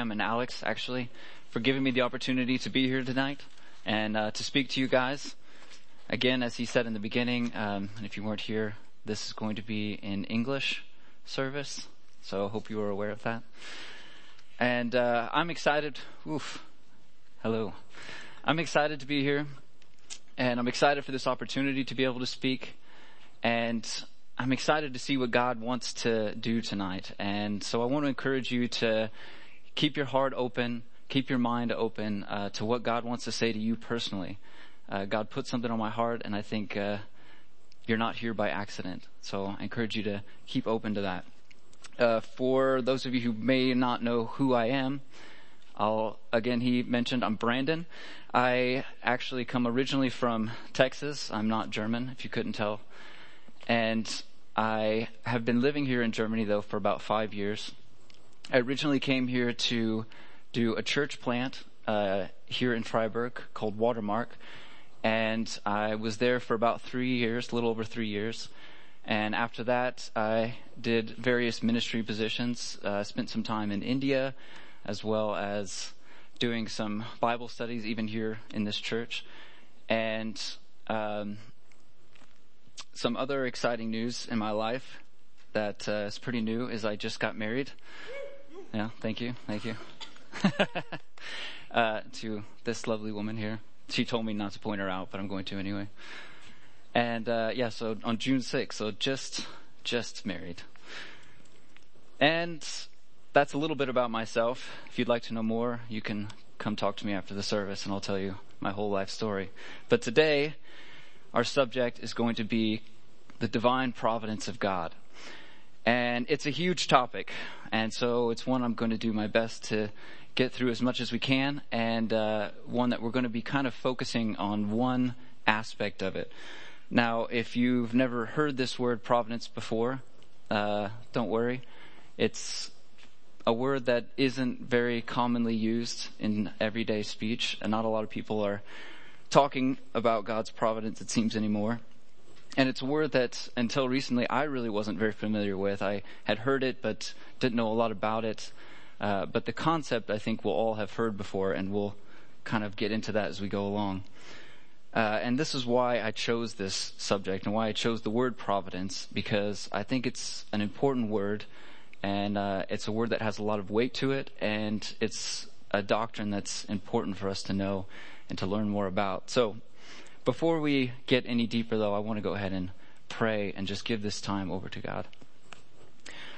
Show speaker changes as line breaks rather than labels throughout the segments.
Cam and Alex, actually, for giving me the opportunity to be here tonight and uh, to speak to you guys. Again, as he said in the beginning, um, and if you weren't here, this is going to be in English service, so I hope you are aware of that. And uh, I'm excited. Oof. Hello. I'm excited to be here, and I'm excited for this opportunity to be able to speak. And I'm excited to see what God wants to do tonight. And so I want to encourage you to keep your heart open, keep your mind open uh, to what God wants to say to you personally. Uh, God put something on my heart, and I think uh, you're not here by accident. So I encourage you to keep open to that. Uh, for those of you who may not know who I am, I'll, again, he mentioned I'm Brandon. I actually come originally from Texas. I'm not German, if you couldn't tell. And I have been living here in Germany though for about five years. I originally came here to do a church plant uh, here in Freiburg called Watermark, and I was there for about three years, a little over three years. And after that, I did various ministry positions. Uh, spent some time in India, as well as doing some Bible studies, even here in this church. And um, some other exciting news in my life that uh, is pretty new is I just got married. Yeah, thank you, thank you. uh, to this lovely woman here. She told me not to point her out, but I'm going to anyway. And uh, yeah, so on June 6th, so just just married. And that's a little bit about myself. If you'd like to know more, you can come talk to me after the service, and I'll tell you my whole life story. But today, our subject is going to be the divine providence of God. And it's a huge topic. And so it's one I'm going to do my best to get through as much as we can and uh, one that we're going to be kind of focusing on one aspect of it. Now, if you've never heard this word providence before, uh, don't worry. It's a word that isn't very commonly used in everyday speech, and not a lot of people are talking about God's providence, it seems, anymore. And it's a word that until recently I really wasn't very familiar with. I had heard it, but didn't know a lot about it. Uh, but the concept I think we'll all have heard before, and we'll kind of get into that as we go along. Uh, and this is why I chose this subject and why I chose the word providence, because I think it's an important word, and uh, it's a word that has a lot of weight to it, and it's a doctrine that's important for us to know and to learn more about. So, before we get any deeper, though, I want to go ahead and pray and just give this time over to God.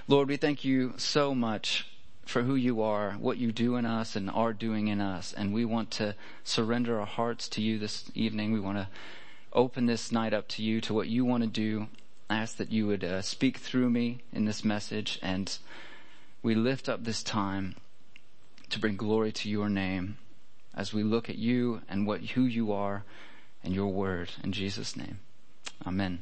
Lord, we thank you so much for who you are, what you do in us and are doing in us. And we want to surrender our hearts to you this evening. We want to open this night up to you, to what you want to do. I ask that you would uh, speak through me in this message and we lift up this time to bring glory to your name as we look at you and what who you are and your word in Jesus name. Amen.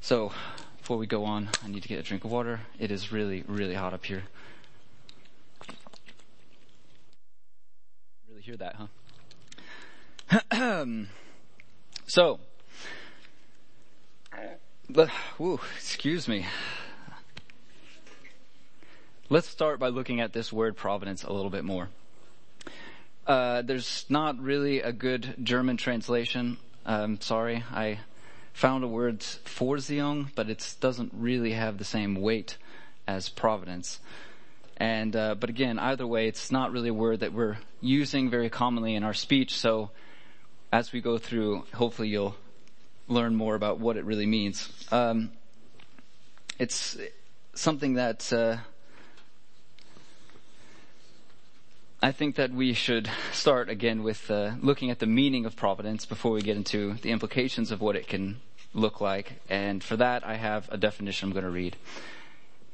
So, before we go on, I need to get a drink of water. It is really, really hot up here. Really hear that, huh? so, whew, excuse me. Let's start by looking at this word providence a little bit more. Uh, there's not really a good German translation. Um, sorry, I found a word Vorsehung, but it doesn't really have the same weight as providence. And uh, but again, either way, it's not really a word that we're using very commonly in our speech. So as we go through, hopefully you'll learn more about what it really means. Um, it's something that uh, I think that we should start again with uh, looking at the meaning of providence before we get into the implications of what it can look like. And for that, I have a definition I'm going to read.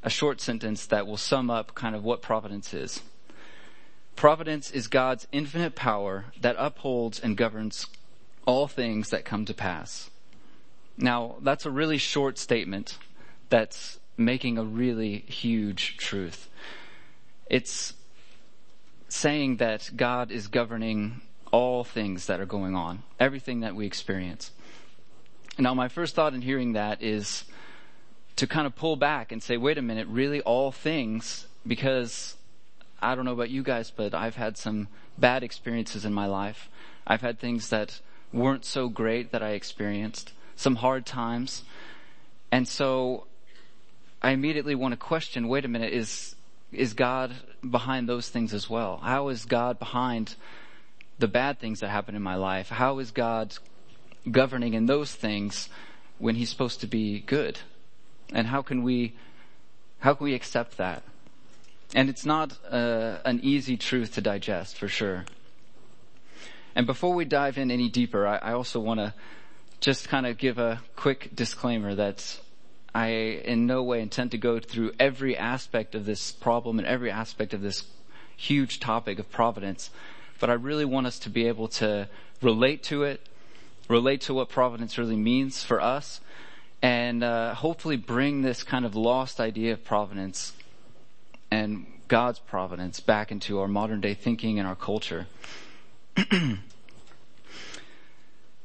A short sentence that will sum up kind of what providence is. Providence is God's infinite power that upholds and governs all things that come to pass. Now, that's a really short statement that's making a really huge truth. It's saying that God is governing all things that are going on, everything that we experience. Now, my first thought in hearing that is to kind of pull back and say, wait a minute, really all things? Because I don't know about you guys, but I've had some bad experiences in my life. I've had things that weren't so great that I experienced, some hard times. And so I immediately want to question, wait a minute, is, is God behind those things as well? How is God behind the bad things that happen in my life? How is God governing in those things when he's supposed to be good? And how can we, how can we accept that? And it's not uh, an easy truth to digest for sure. And before we dive in any deeper, I, I also want to just kind of give a quick disclaimer that I in no way intend to go through every aspect of this problem and every aspect of this huge topic of providence, but I really want us to be able to relate to it, relate to what providence really means for us, and uh, hopefully bring this kind of lost idea of providence and God's providence back into our modern day thinking and our culture.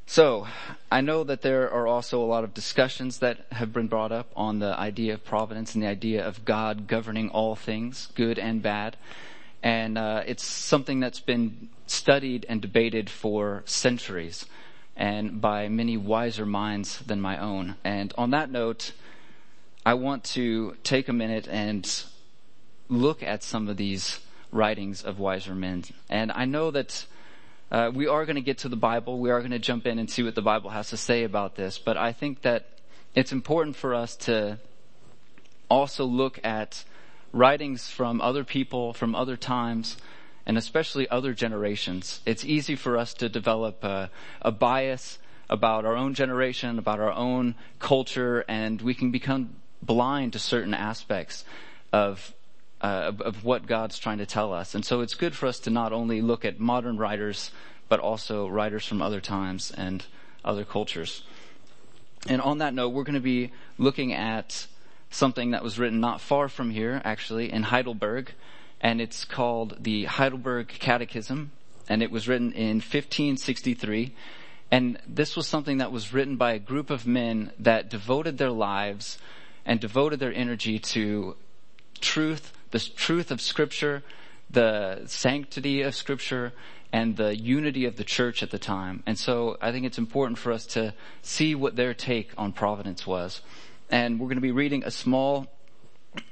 so, I know that there are also a lot of discussions that have been brought up on the idea of providence and the idea of God governing all things, good and bad. And uh, it's something that's been studied and debated for centuries and by many wiser minds than my own. And on that note, I want to take a minute and look at some of these writings of wiser men. And I know that uh, we are going to get to the Bible. We are going to jump in and see what the Bible has to say about this. But I think that it's important for us to also look at writings from other people, from other times, and especially other generations. It's easy for us to develop a, a bias about our own generation, about our own culture, and we can become blind to certain aspects of uh, of, of, what God's trying to tell us. And so it's good for us to not only look at modern writers, but also writers from other times and other cultures. And on that note, we're going to be looking at something that was written not far from here, actually, in Heidelberg, and it's called the Heidelberg Catechism, and it was written in 1563. And this was something that was written by a group of men that devoted their lives and devoted their energy to truth, the truth of Scripture, the sanctity of Scripture, and the unity of the church at the time. And so I think it's important for us to see what their take on providence was. And we're going to be reading a small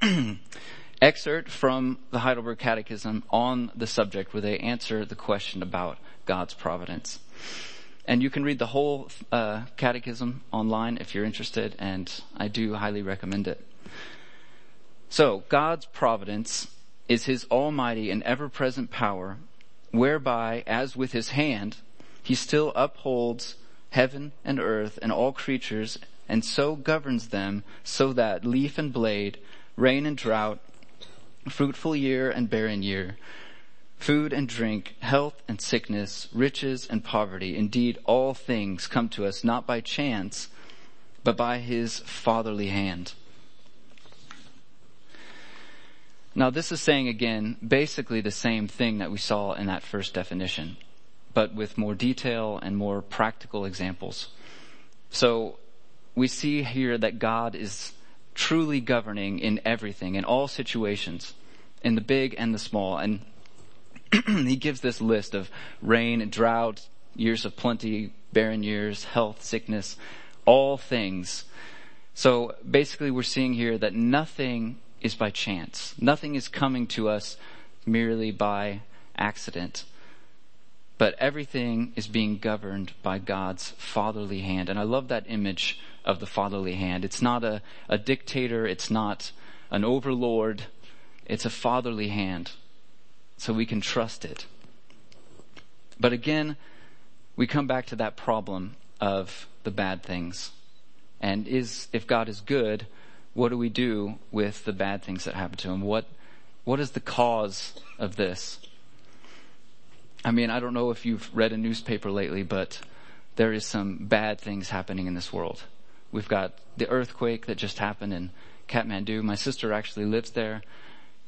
excerpt from the Heidelberg Catechism on the subject where they answer the question about God's providence. And you can read the whole uh, catechism online if you're interested, and I do highly recommend it. So, God's providence is his almighty and ever present power, whereby, as with his hand, he still upholds heaven and earth and all creatures, and so governs them so that leaf and blade, rain and drought, fruitful year and barren year, food and drink, health and sickness, riches and poverty, indeed all things come to us not by chance, but by his fatherly hand. Now this is saying again basically the same thing that we saw in that first definition, but with more detail and more practical examples. So we see here that God is truly governing in everything, in all situations, in the big and the small. And he gives this list of rain, and drought, years of plenty, barren years, health, sickness, all things. So basically we're seeing here that nothing is by chance. Nothing is coming to us merely by accident. But everything is being governed by God's fatherly hand. And I love that image of the fatherly hand. It's not a, a dictator. It's not an overlord. It's a fatherly hand. So we can trust it. But again, we come back to that problem of the bad things. And is, if God is good, what do we do with the bad things that happen to him? What, what is the cause of this? I mean, I don't know if you've read a newspaper lately, but there is some bad things happening in this world. We've got the earthquake that just happened in Kathmandu. My sister actually lives there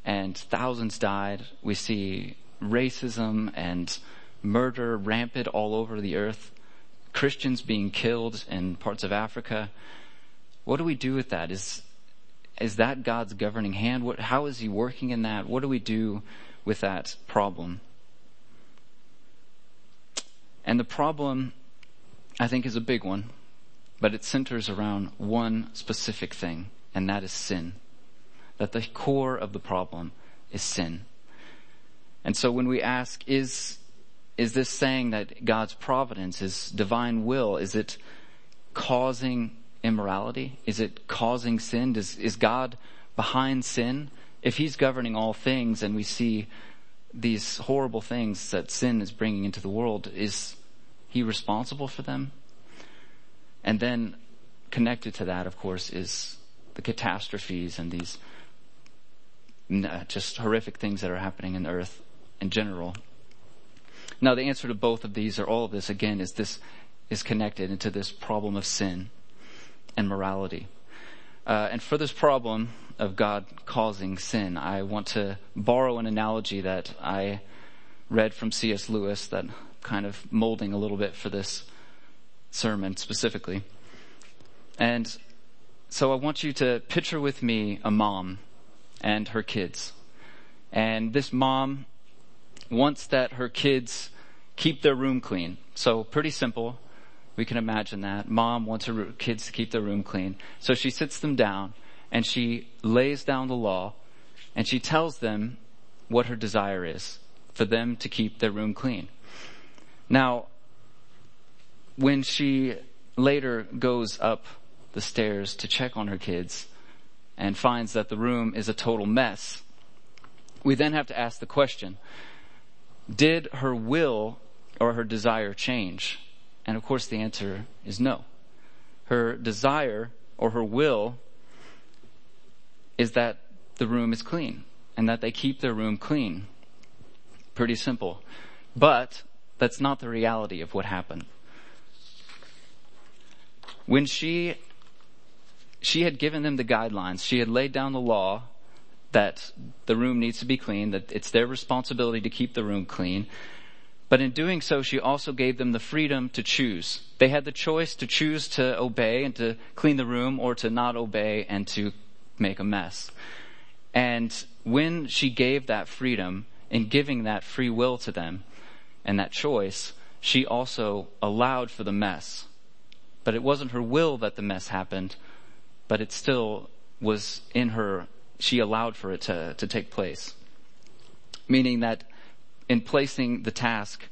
and thousands died. We see racism and murder rampant all over the earth. Christians being killed in parts of Africa. What do we do with that? Is is that God's governing hand? What, how is He working in that? What do we do with that problem. And the problem, I think, is a big one, but it centers around one specific thing, and that is sin. That the core of the problem is sin. And so when we ask, is, is this saying that God's providence, His divine will, is it causing immorality? Is it causing sin? Does, is God behind sin? If He's governing all things and we see these horrible things that sin is bringing into the world, is He responsible for them? And then connected to that, of course, is the catastrophes and these uh, just horrific things that are happening in the earth in general. Now, the answer to both of these or all of this, again, is this is connected into this problem of sin and morality. Uh, and for this problem of God causing sin, I want to borrow an analogy that I read from C.S. Lewis that kind of molding a little bit for this sermon specifically. And so I want you to picture with me a mom and her kids. And this mom wants that her kids keep their room clean. So pretty simple. We can imagine that. Mom wants her kids to keep their room clean. So she sits them down and she lays down the law and she tells them what her desire is for them to keep their room clean. Now, when she later goes up the stairs to check on her kids and finds that the room is a total mess, we then have to ask the question, did her will or her desire change? And of course the answer is no. Her desire or her will is that the room is clean and that they keep their room clean. Pretty simple. But that's not the reality of what happened. When she, she had given them the guidelines, she had laid down the law that the room needs to be clean, that it's their responsibility to keep the room clean. But in doing so, she also gave them the freedom to choose. They had the choice to choose to obey and to clean the room or to not obey and to make a mess. And when she gave that freedom in giving that free will to them and that choice, she also allowed for the mess. But it wasn't her will that the mess happened, but it still was in her, she allowed for it to, to take place. Meaning that in placing the task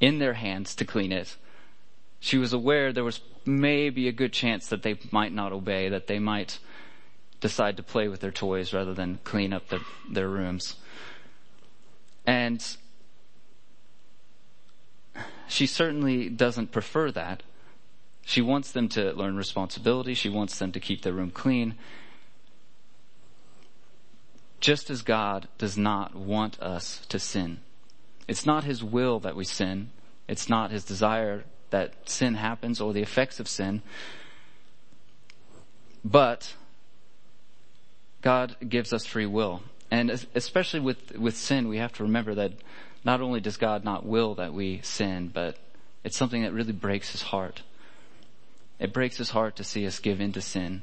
in their hands to clean it, she was aware there was maybe a good chance that they might not obey, that they might decide to play with their toys rather than clean up the, their rooms. And she certainly doesn't prefer that. She wants them to learn responsibility. She wants them to keep their room clean. Just as God does not want us to sin. It's not His will that we sin. It's not His desire that sin happens or the effects of sin. But God gives us free will. And especially with, with sin, we have to remember that not only does God not will that we sin, but it's something that really breaks His heart. It breaks His heart to see us give in to sin.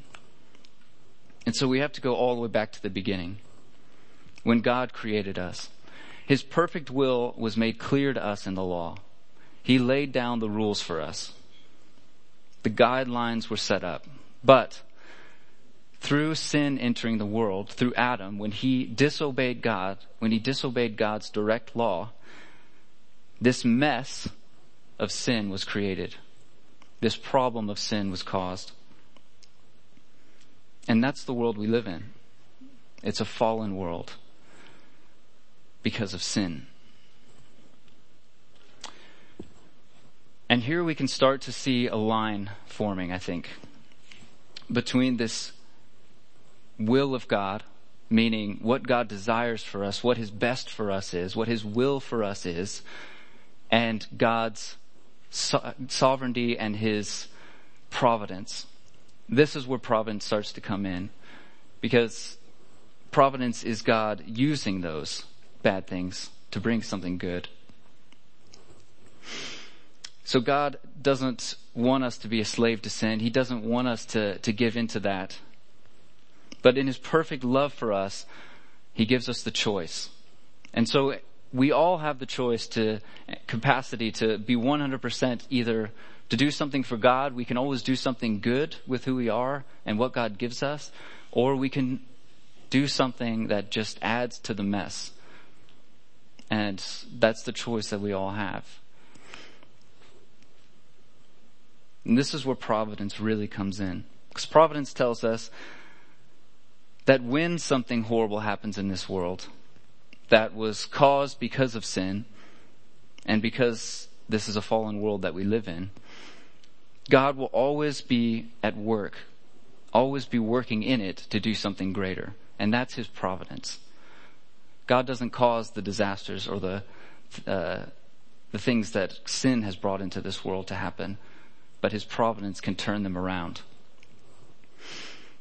And so we have to go all the way back to the beginning. When God created us. His perfect will was made clear to us in the law. He laid down the rules for us. The guidelines were set up. But through sin entering the world, through Adam, when he disobeyed God, when he disobeyed God's direct law, this mess of sin was created. This problem of sin was caused. And that's the world we live in. It's a fallen world because of sin. And here we can start to see a line forming, I think, between this will of God, meaning what God desires for us, what His best for us is, what His will for us is, and God's so- sovereignty and His providence. This is where providence starts to come in because providence is God using those bad things to bring something good. So God doesn't want us to be a slave to sin. He doesn't want us to, to give into that. But in His perfect love for us, He gives us the choice. And so we all have the choice to capacity to be 100% either to do something for God. We can always do something good with who we are and what God gives us, or we can do something that just adds to the mess. And that's the choice that we all have. And this is where providence really comes in. Because providence tells us that when something horrible happens in this world that was caused because of sin and because this is a fallen world that we live in, God will always be at work, always be working in it to do something greater. And that's His providence. God doesn't cause the disasters or the, uh, the things that sin has brought into this world to happen but his providence can turn them around.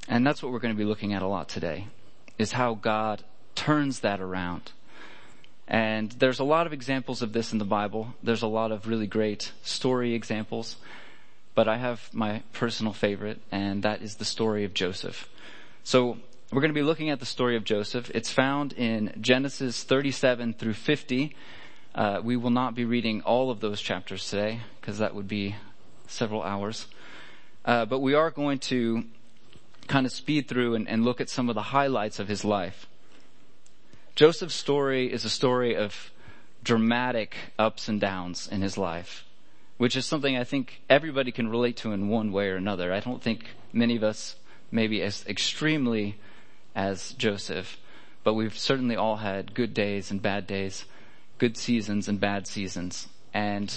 And that's what we're going to be looking at a lot today, is how God turns that around. And there's a lot of examples of this in the Bible. There's a lot of really great story examples. But I have my personal favorite, and that is the story of Joseph. So we're going to be looking at the story of Joseph. It's found in Genesis 37 through 50. Uh, we will not be reading all of those chapters today, because that would be several hours. Uh, but we are going to kind of speed through and, and look at some of the highlights of his life. Joseph's story is a story of dramatic ups and downs in his life, which is something I think everybody can relate to in one way or another. I don't think many of us maybe as extremely as Joseph, but we've certainly all had good days and bad days, good seasons and bad seasons. And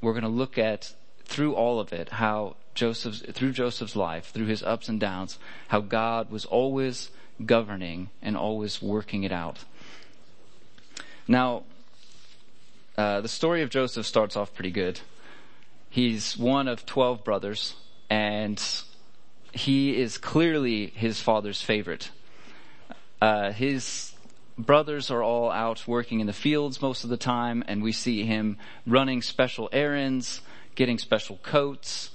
we're going to look at through all of it, how Joseph's, through Joseph's life, through his ups and downs, how God was always governing and always working it out. Now, uh, the story of Joseph starts off pretty good. He's one of 12 brothers and he is clearly his father's favorite. Uh, his brothers are all out working in the fields most of the time and we see him running special errands, getting special coats.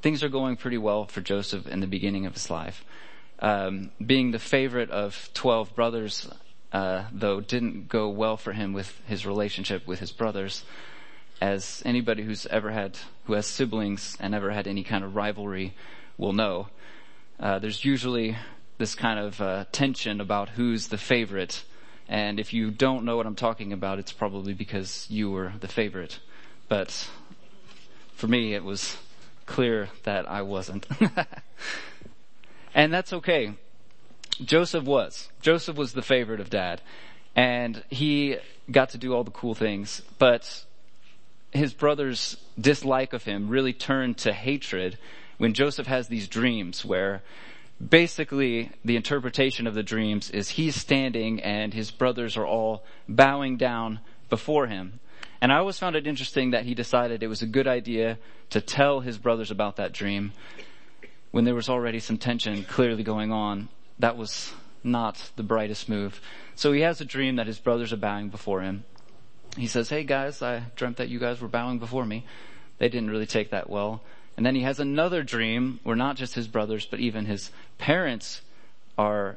Things are going pretty well for Joseph in the beginning of his life. Um, being the favorite of 12 brothers, uh, though, didn't go well for him with his relationship with his brothers. As anybody who's ever had, who has siblings and ever had any kind of rivalry will know, uh, there's usually this kind of uh, tension about who's the favorite. And if you don't know what I'm talking about, it's probably because you were the favorite. But for me, it was clear that I wasn't. and that's okay. Joseph was. Joseph was the favorite of dad. And he got to do all the cool things, but his brother's dislike of him really turned to hatred when Joseph has these dreams where basically the interpretation of the dreams is he's standing and his brothers are all bowing down before him. And I always found it interesting that he decided it was a good idea to tell his brothers about that dream when there was already some tension clearly going on. That was not the brightest move. So he has a dream that his brothers are bowing before him. He says, Hey guys, I dreamt that you guys were bowing before me. They didn't really take that well. And then he has another dream where not just his brothers, but even his parents are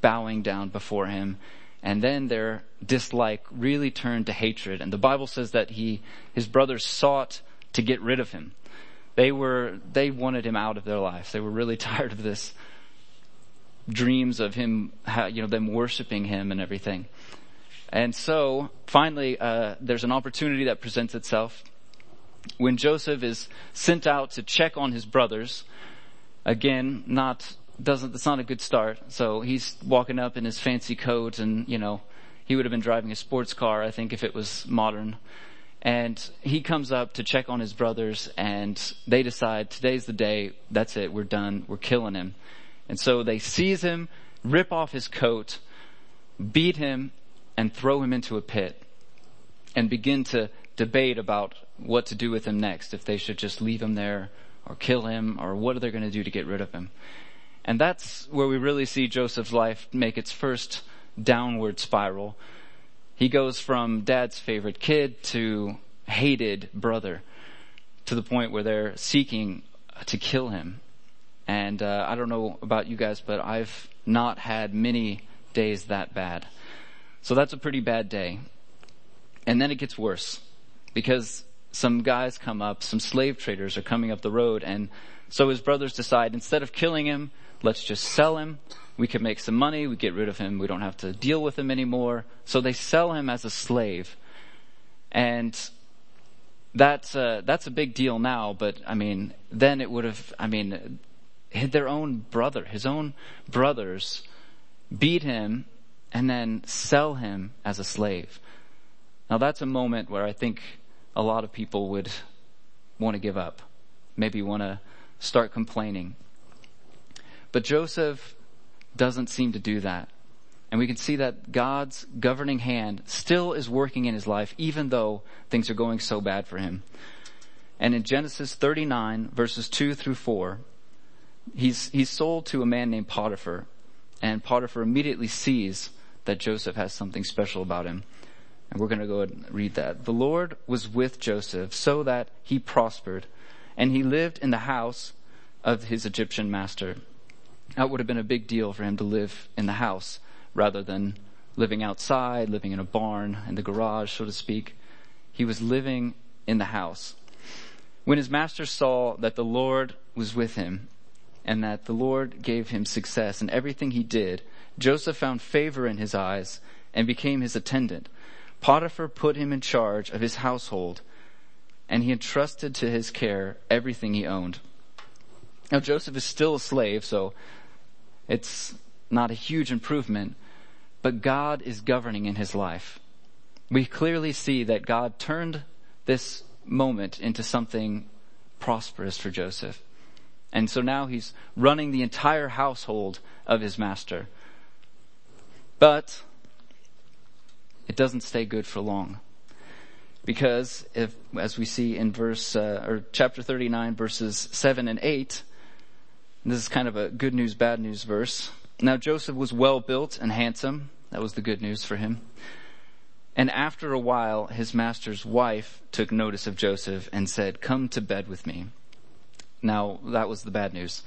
bowing down before him and then their dislike really turned to hatred. And the Bible says that he, his brothers sought to get rid of him. They were, they wanted him out of their lives. They were really tired of this dreams of him, you know, them worshiping him and everything. And so finally, uh, there's an opportunity that presents itself when Joseph is sent out to check on his brothers. Again, not doesn't, that's not a good start. So he's walking up in his fancy coat and, you know, he would have been driving a sports car, I think, if it was modern. And he comes up to check on his brothers and they decide today's the day. That's it. We're done. We're killing him. And so they seize him, rip off his coat, beat him and throw him into a pit and begin to debate about what to do with him next. If they should just leave him there or kill him or what are they going to do to get rid of him. And that's where we really see Joseph's life make its first downward spiral. He goes from dad's favorite kid to hated brother to the point where they're seeking to kill him. And uh, I don't know about you guys, but I've not had many days that bad. So that's a pretty bad day. And then it gets worse because some guys come up, some slave traders are coming up the road and so his brothers decide instead of killing him, let's just sell him. We can make some money. We get rid of him. We don't have to deal with him anymore. So they sell him as a slave. And that's, uh, that's a big deal now, but I mean, then it would have, I mean, hit their own brother, his own brothers beat him and then sell him as a slave. Now that's a moment where I think a lot of people would want to give up. Maybe want to start complaining. But Joseph doesn't seem to do that. And we can see that God's governing hand still is working in his life, even though things are going so bad for him. And in Genesis 39 verses 2 through 4, he's, he's sold to a man named Potiphar. And Potiphar immediately sees that Joseph has something special about him. And we're going to go and read that. The Lord was with Joseph so that he prospered and he lived in the house of his Egyptian master. That would have been a big deal for him to live in the house rather than living outside, living in a barn, in the garage, so to speak. He was living in the house. When his master saw that the Lord was with him and that the Lord gave him success in everything he did, Joseph found favor in his eyes and became his attendant. Potiphar put him in charge of his household and he entrusted to his care everything he owned. Now Joseph is still a slave, so it's not a huge improvement, but God is governing in his life. We clearly see that God turned this moment into something prosperous for Joseph. And so now he's running the entire household of his master. But it doesn't stay good for long. Because if, as we see in verse, uh, or chapter 39 verses 7 and 8, this is kind of a good news, bad news verse. Now Joseph was well built and handsome. That was the good news for him. And after a while, his master's wife took notice of Joseph and said, come to bed with me. Now, that was the bad news.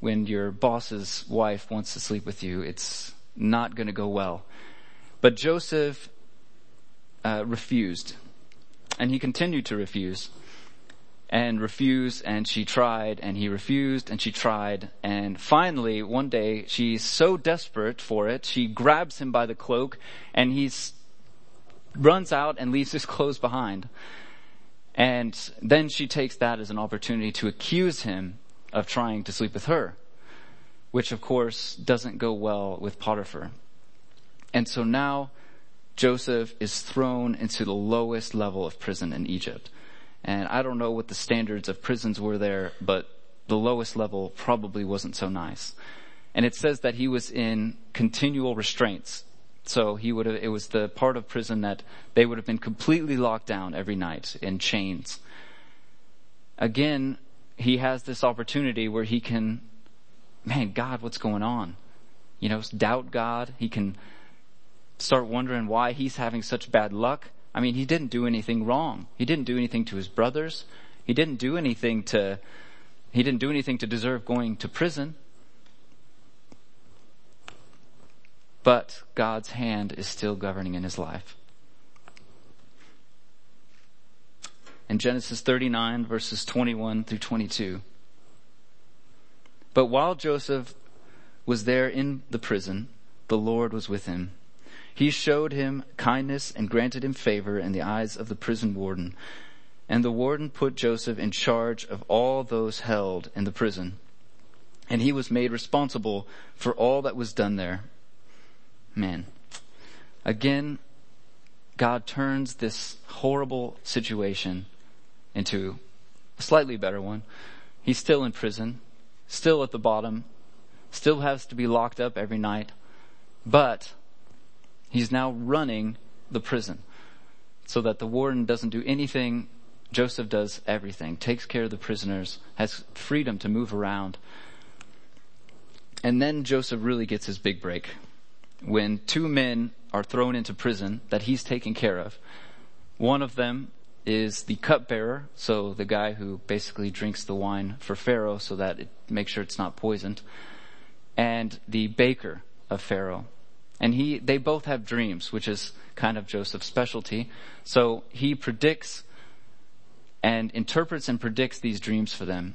When your boss's wife wants to sleep with you, it's not going to go well. But Joseph uh, refused, and he continued to refuse, and refuse, and she tried, and he refused, and she tried, and finally, one day, she's so desperate for it, she grabs him by the cloak, and he runs out and leaves his clothes behind. And then she takes that as an opportunity to accuse him of trying to sleep with her, which of course doesn't go well with Potiphar. And so now Joseph is thrown into the lowest level of prison in Egypt. And I don't know what the standards of prisons were there, but the lowest level probably wasn't so nice. And it says that he was in continual restraints. So he would have, it was the part of prison that they would have been completely locked down every night in chains. Again, he has this opportunity where he can, man, God, what's going on? You know, doubt God. He can start wondering why he's having such bad luck. I mean, he didn't do anything wrong. He didn't do anything to his brothers. He didn't do anything to, he didn't do anything to deserve going to prison. but God's hand is still governing in his life. In Genesis 39 verses 21 through 22. But while Joseph was there in the prison, the Lord was with him. He showed him kindness and granted him favor in the eyes of the prison warden. And the warden put Joseph in charge of all those held in the prison. And he was made responsible for all that was done there. Man. Again, God turns this horrible situation into a slightly better one. He's still in prison, still at the bottom, still has to be locked up every night, but he's now running the prison so that the warden doesn't do anything. Joseph does everything, takes care of the prisoners, has freedom to move around. And then Joseph really gets his big break when two men are thrown into prison that he's taking care of. One of them is the cupbearer, so the guy who basically drinks the wine for Pharaoh so that it makes sure it's not poisoned, and the baker of Pharaoh. And he, they both have dreams, which is kind of Joseph's specialty. So he predicts and interprets and predicts these dreams for them.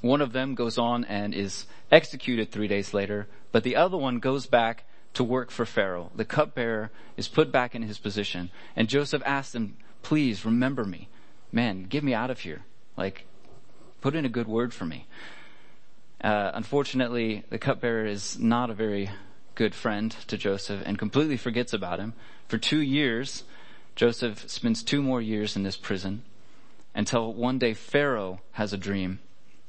One of them goes on and is executed three days later, but the other one goes back to work for Pharaoh. The cupbearer is put back in his position, and Joseph asks him, please remember me. Man, get me out of here. Like, put in a good word for me. Uh, unfortunately, the cupbearer is not a very good friend to Joseph and completely forgets about him. For two years, Joseph spends two more years in this prison until one day Pharaoh has a dream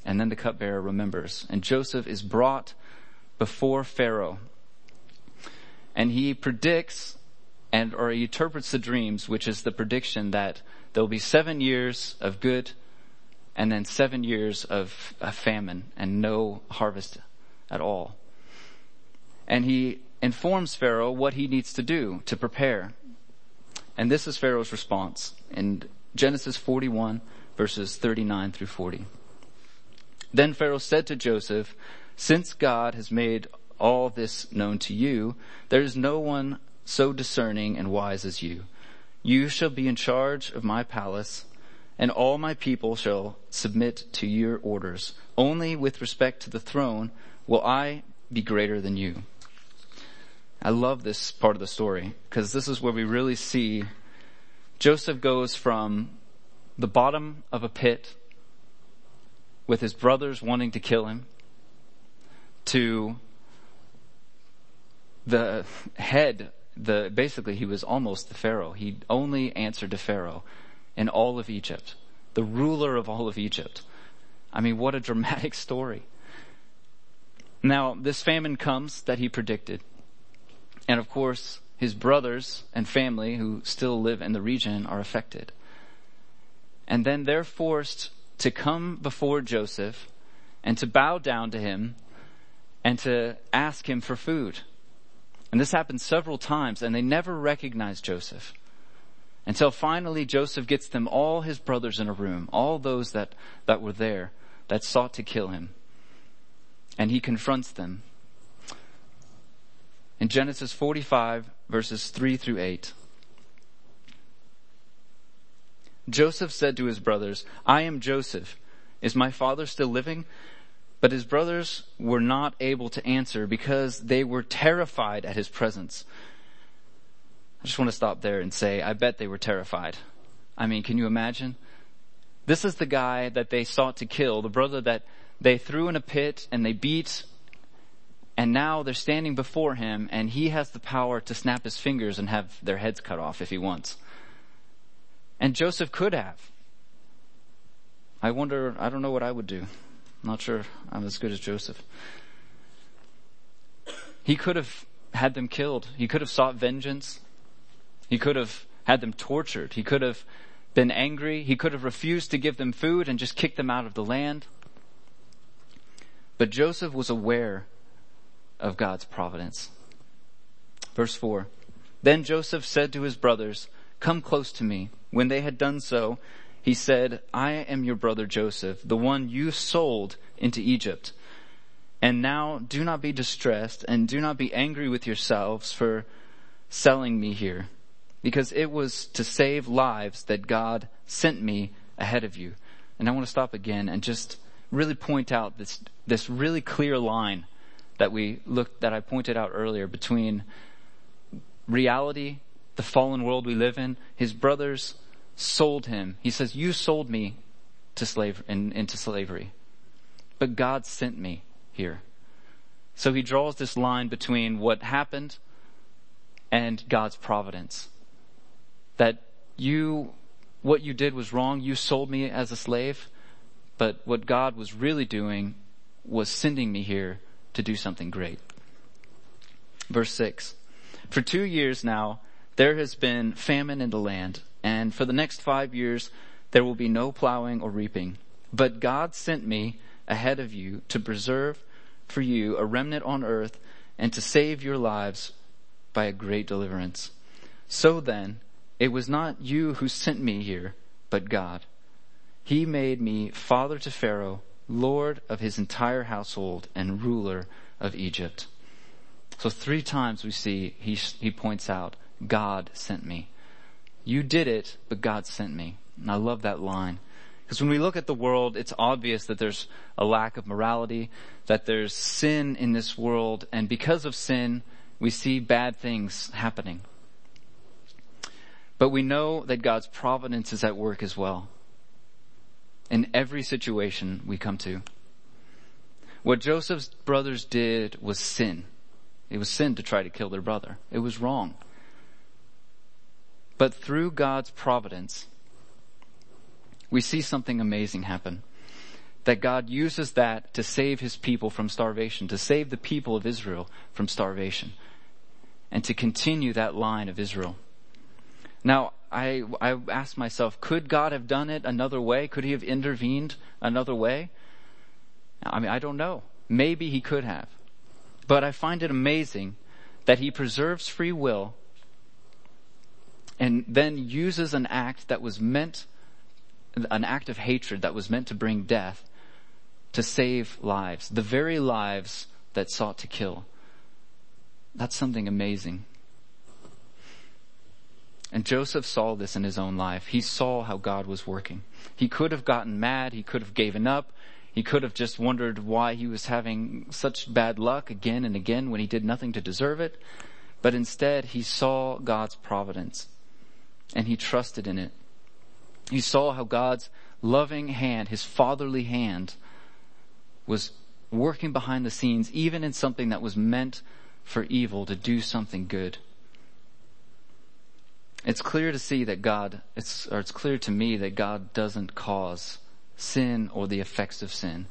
and then the cupbearer remembers and Joseph is brought before Pharaoh and he predicts and or he interprets the dreams, which is the prediction that there'll be seven years of good and then seven years of, of famine and no harvest at all. And he informs Pharaoh what he needs to do to prepare. And this is Pharaoh's response in Genesis 41 verses 39 through 40. Then Pharaoh said to Joseph, since God has made all this known to you, there is no one so discerning and wise as you. You shall be in charge of my palace and all my people shall submit to your orders. Only with respect to the throne will I be greater than you. I love this part of the story because this is where we really see Joseph goes from the bottom of a pit with his brothers wanting to kill him to the head, the, basically he was almost the Pharaoh. He only answered to Pharaoh in all of Egypt, the ruler of all of Egypt. I mean, what a dramatic story. Now, this famine comes that he predicted. And of course, his brothers and family who still live in the region are affected. And then they're forced to come before Joseph and to bow down to him and to ask him for food. And this happens several times and they never recognize Joseph. Until finally Joseph gets them all his brothers in a room, all those that, that were there that sought to kill him. And he confronts them. In Genesis 45 verses 3 through 8. Joseph said to his brothers, I am Joseph. Is my father still living? But his brothers were not able to answer because they were terrified at his presence. I just want to stop there and say, I bet they were terrified. I mean, can you imagine? This is the guy that they sought to kill, the brother that they threw in a pit and they beat, and now they're standing before him and he has the power to snap his fingers and have their heads cut off if he wants. And Joseph could have. I wonder, I don't know what I would do. I'm not sure I'm as good as Joseph. He could have had them killed. He could have sought vengeance. He could have had them tortured. He could have been angry. He could have refused to give them food and just kicked them out of the land. But Joseph was aware of God's providence. Verse 4. Then Joseph said to his brothers, Come close to me. When they had done so, he said, I am your brother Joseph, the one you sold into Egypt. And now do not be distressed and do not be angry with yourselves for selling me here, because it was to save lives that God sent me ahead of you. And I want to stop again and just really point out this, this really clear line that we looked, that I pointed out earlier between reality, the fallen world we live in, his brothers sold him. He says, you sold me to slave, in, into slavery, but God sent me here. So he draws this line between what happened and God's providence. That you, what you did was wrong. You sold me as a slave, but what God was really doing was sending me here to do something great. Verse six. For two years now, there has been famine in the land and for the next five years, there will be no plowing or reaping. But God sent me ahead of you to preserve for you a remnant on earth and to save your lives by a great deliverance. So then, it was not you who sent me here, but God. He made me father to Pharaoh, lord of his entire household, and ruler of Egypt. So three times we see he, he points out, God sent me. You did it, but God sent me. And I love that line. Because when we look at the world, it's obvious that there's a lack of morality, that there's sin in this world, and because of sin, we see bad things happening. But we know that God's providence is at work as well. In every situation we come to. What Joseph's brothers did was sin. It was sin to try to kill their brother. It was wrong. But through God's providence, we see something amazing happen. That God uses that to save his people from starvation, to save the people of Israel from starvation, and to continue that line of Israel. Now, I, I asked myself, could God have done it another way? Could he have intervened another way? I mean, I don't know. Maybe he could have. But I find it amazing that he preserves free will and then uses an act that was meant, an act of hatred that was meant to bring death to save lives, the very lives that sought to kill. That's something amazing. And Joseph saw this in his own life. He saw how God was working. He could have gotten mad. He could have given up. He could have just wondered why he was having such bad luck again and again when he did nothing to deserve it. But instead, he saw God's providence and he trusted in it. He saw how God's loving hand, his fatherly hand, was working behind the scenes, even in something that was meant for evil to do something good. It's clear to see that God, it's, or it's clear to me that God doesn't cause sin or the effects of sin.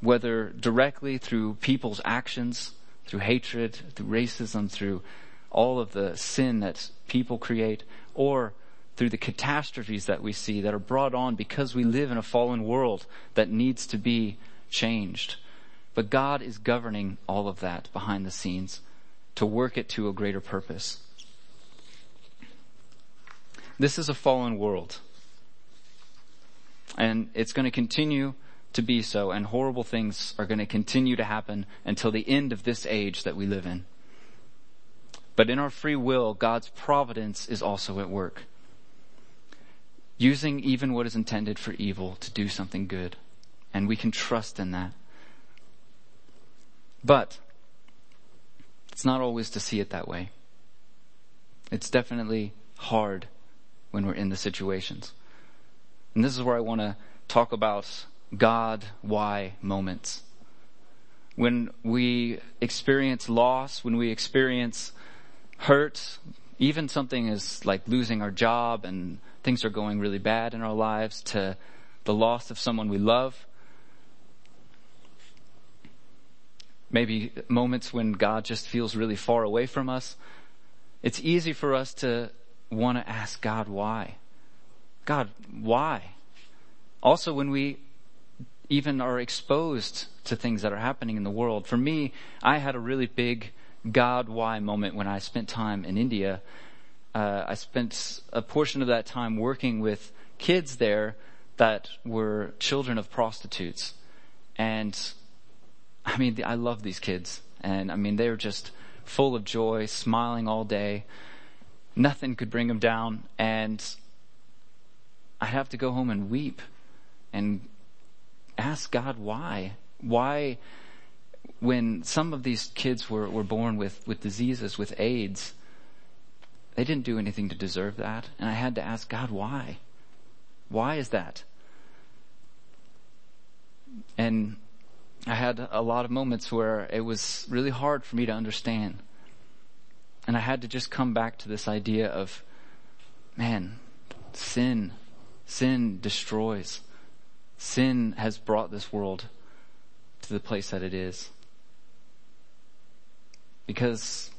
Whether directly through people's actions, through hatred, through racism, through all of the sin that people create, or through the catastrophes that we see that are brought on because we live in a fallen world that needs to be changed. But God is governing all of that behind the scenes to work it to a greater purpose. This is a fallen world. And it's going to continue to be so, and horrible things are going to continue to happen until the end of this age that we live in. But in our free will, God's providence is also at work. Using even what is intended for evil to do something good. And we can trust in that. But, it's not always to see it that way. It's definitely hard when we're in the situations. And this is where I want to talk about God, why moments. When we experience loss, when we experience hurt, even something as like losing our job and things are going really bad in our lives to the loss of someone we love. Maybe moments when God just feels really far away from us. It's easy for us to want to ask God why. God, why? Also, when we even are exposed to things that are happening in the world. For me, I had a really big God why moment when I spent time in India. Uh, I spent a portion of that time working with kids there that were children of prostitutes. And I mean, I love these kids. And I mean, they were just full of joy, smiling all day. Nothing could bring them down. And I'd have to go home and weep and ask God why. Why, when some of these kids were, were born with, with diseases, with AIDS, they didn't do anything to deserve that. And I had to ask God why. Why is that? And I had a lot of moments where it was really hard for me to understand. And I had to just come back to this idea of, man, sin, sin destroys. Sin has brought this world to the place that it is. Because,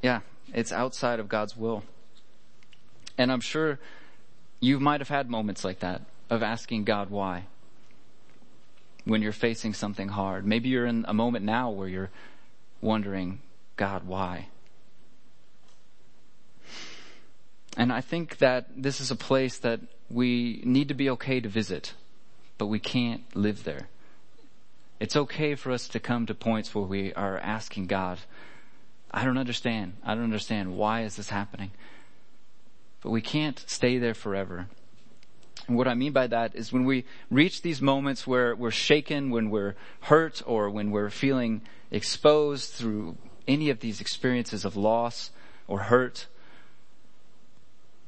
yeah, it's outside of God's will. And I'm sure you might have had moments like that of asking God why when you're facing something hard. Maybe you're in a moment now where you're wondering, God, why? And I think that this is a place that we need to be okay to visit, but we can't live there. It's okay for us to come to points where we are asking God, I don't understand. I don't understand. Why is this happening? But we can't stay there forever. And what I mean by that is when we reach these moments where we're shaken, when we're hurt, or when we're feeling exposed through any of these experiences of loss or hurt,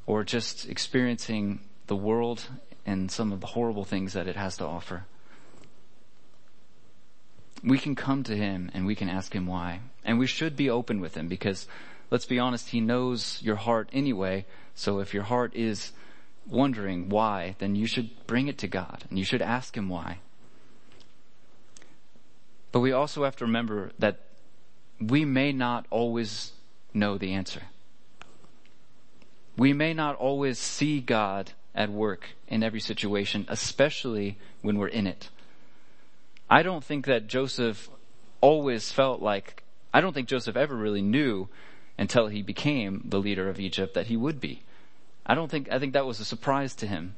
or just experiencing the world and some of the horrible things that it has to offer. We can come to Him and we can ask Him why. And we should be open with Him because let's be honest, He knows your heart anyway. So if your heart is wondering why, then you should bring it to God and you should ask Him why. But we also have to remember that we may not always know the answer. We may not always see God at work in every situation, especially when we're in it. I don't think that Joseph always felt like, I don't think Joseph ever really knew until he became the leader of Egypt that he would be. I don't think, I think that was a surprise to him.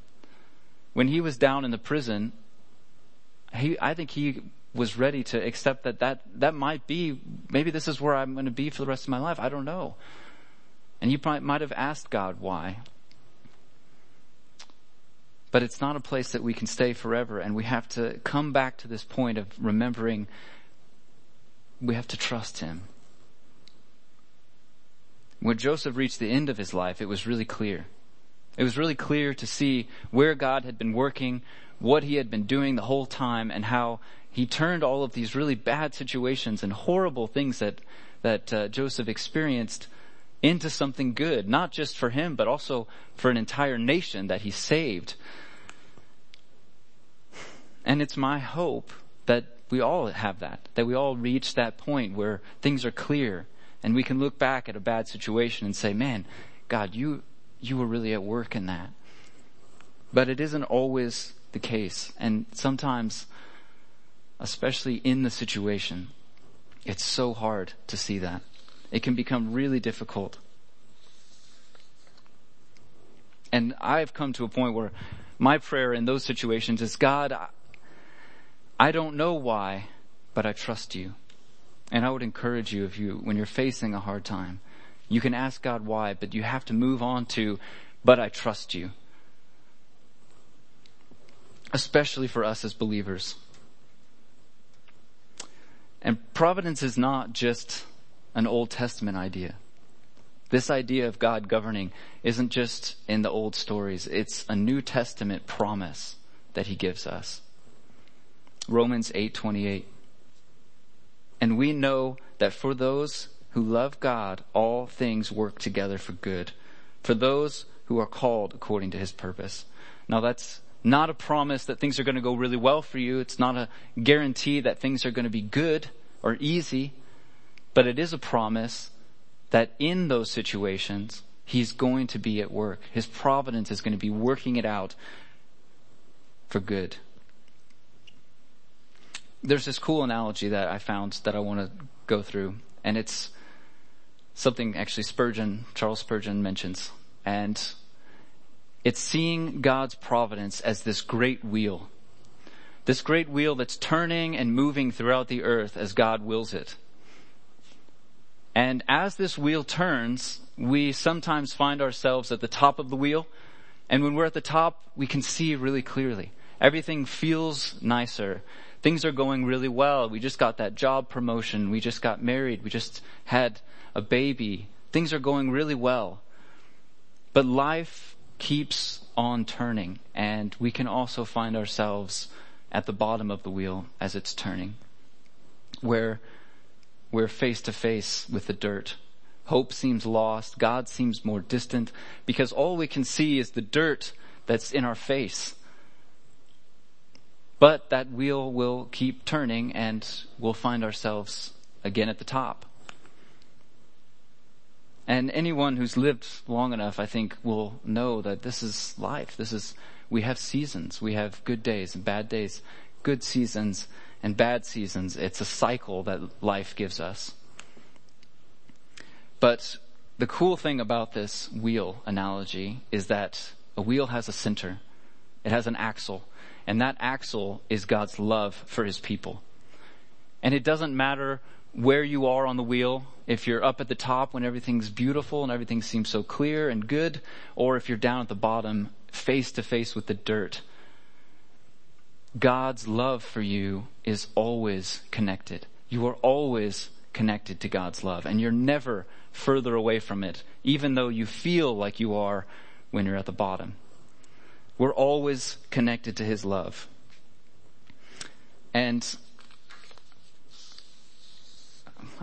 When he was down in the prison, he, I think he was ready to accept that that, that might be, maybe this is where I'm going to be for the rest of my life. I don't know. And he might have asked God why. But it's not a place that we can stay forever and we have to come back to this point of remembering we have to trust him. When Joseph reached the end of his life, it was really clear. It was really clear to see where God had been working, what he had been doing the whole time, and how he turned all of these really bad situations and horrible things that, that uh, Joseph experienced into something good, not just for him, but also for an entire nation that he saved. And it's my hope that we all have that, that we all reach that point where things are clear and we can look back at a bad situation and say, man, God, you, you were really at work in that. But it isn't always the case. And sometimes, especially in the situation, it's so hard to see that. It can become really difficult. And I've come to a point where my prayer in those situations is, God, I don't know why, but I trust you. And I would encourage you if you, when you're facing a hard time, you can ask God why, but you have to move on to, but I trust you. Especially for us as believers. And providence is not just an Old Testament idea. This idea of God governing isn't just in the old stories. It's a New Testament promise that he gives us. Romans 8:28 And we know that for those who love God all things work together for good for those who are called according to his purpose. Now that's not a promise that things are going to go really well for you. It's not a guarantee that things are going to be good or easy, but it is a promise that in those situations, he's going to be at work. His providence is going to be working it out for good. There's this cool analogy that I found that I want to go through, and it's something actually Spurgeon, Charles Spurgeon mentions, and it's seeing God's providence as this great wheel. This great wheel that's turning and moving throughout the earth as God wills it. And as this wheel turns, we sometimes find ourselves at the top of the wheel. And when we're at the top, we can see really clearly. Everything feels nicer. Things are going really well. We just got that job promotion. We just got married. We just had a baby. Things are going really well. But life keeps on turning and we can also find ourselves at the bottom of the wheel as it's turning where we're face to face with the dirt. Hope seems lost. God seems more distant because all we can see is the dirt that's in our face. But that wheel will keep turning and we'll find ourselves again at the top. And anyone who's lived long enough, I think, will know that this is life. This is, we have seasons. We have good days and bad days, good seasons and bad seasons. It's a cycle that life gives us. But the cool thing about this wheel analogy is that a wheel has a center. It has an axle. And that axle is God's love for his people. And it doesn't matter where you are on the wheel, if you're up at the top when everything's beautiful and everything seems so clear and good, or if you're down at the bottom, face to face with the dirt. God's love for you is always connected. You are always connected to God's love, and you're never further away from it, even though you feel like you are when you're at the bottom. We're always connected to His love. And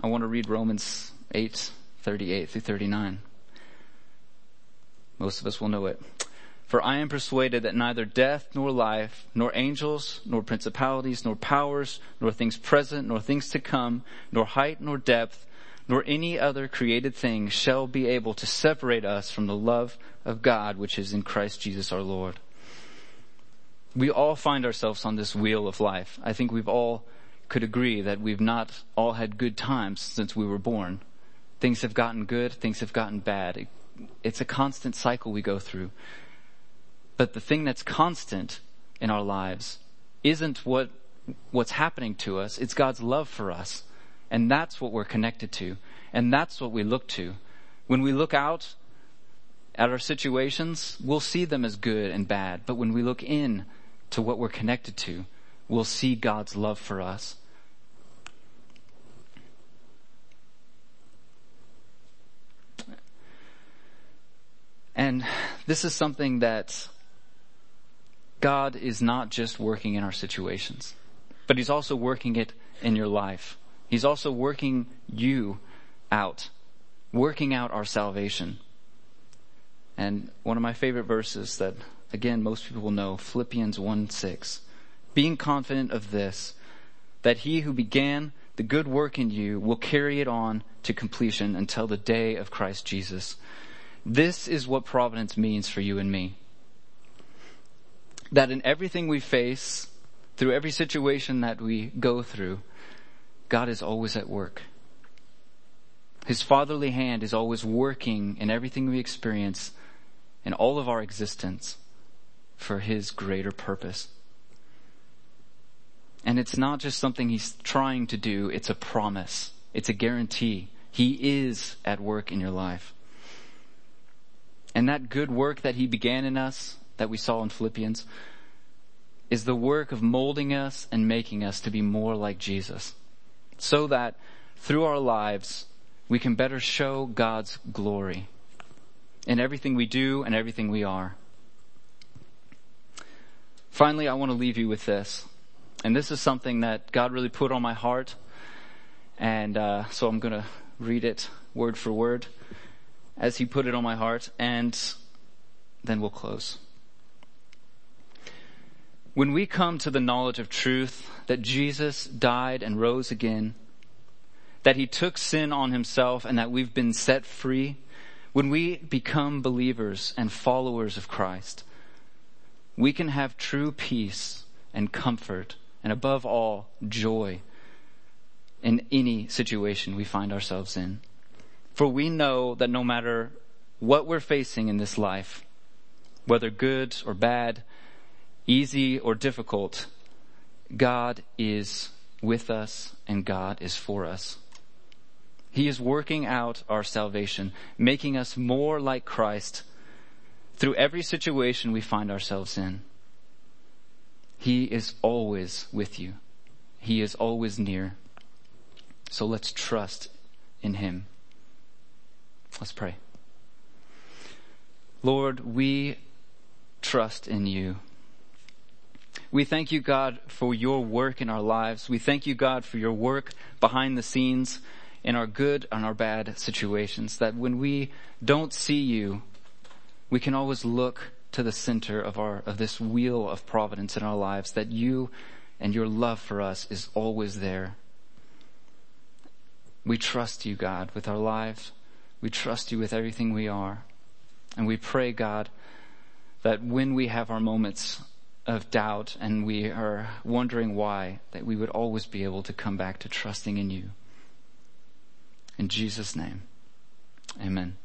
I want to read Romans 8, 38 through 39. Most of us will know it. For I am persuaded that neither death nor life, nor angels, nor principalities, nor powers, nor things present, nor things to come, nor height, nor depth, nor any other created thing shall be able to separate us from the love of God which is in Christ Jesus our Lord. We all find ourselves on this wheel of life. I think we've all could agree that we've not all had good times since we were born. Things have gotten good, things have gotten bad. It's a constant cycle we go through. But the thing that's constant in our lives isn't what, what's happening to us. It's God's love for us. And that's what we're connected to. And that's what we look to. When we look out at our situations, we'll see them as good and bad. But when we look in to what we're connected to, we'll see God's love for us. And this is something that God is not just working in our situations, but He's also working it in your life. He's also working you out, working out our salvation. And one of my favorite verses that, again, most people will know, Philippians 1 6. Being confident of this, that he who began the good work in you will carry it on to completion until the day of Christ Jesus. This is what providence means for you and me that in everything we face, through every situation that we go through, God is always at work. His fatherly hand is always working in everything we experience in all of our existence for His greater purpose. And it's not just something He's trying to do, it's a promise. It's a guarantee. He is at work in your life. And that good work that He began in us, that we saw in Philippians is the work of molding us and making us to be more like Jesus so that through our lives we can better show God's glory in everything we do and everything we are. Finally, I want to leave you with this. And this is something that God really put on my heart. And uh, so I'm going to read it word for word as He put it on my heart. And then we'll close. When we come to the knowledge of truth that Jesus died and rose again, that he took sin on himself and that we've been set free, when we become believers and followers of Christ, we can have true peace and comfort and above all, joy in any situation we find ourselves in. For we know that no matter what we're facing in this life, whether good or bad, easy or difficult, God is with us and God is for us. He is working out our salvation, making us more like Christ through every situation we find ourselves in. He is always with you. He is always near. So let's trust in Him. Let's pray. Lord, we trust in you. We thank you, God, for your work in our lives. We thank you, God, for your work behind the scenes in our good and our bad situations. That when we don't see you, we can always look to the center of our, of this wheel of providence in our lives, that you and your love for us is always there. We trust you, God, with our lives. We trust you with everything we are. And we pray, God, that when we have our moments of doubt and we are wondering why, that we would always be able to come back to trusting in you. In Jesus' name, amen.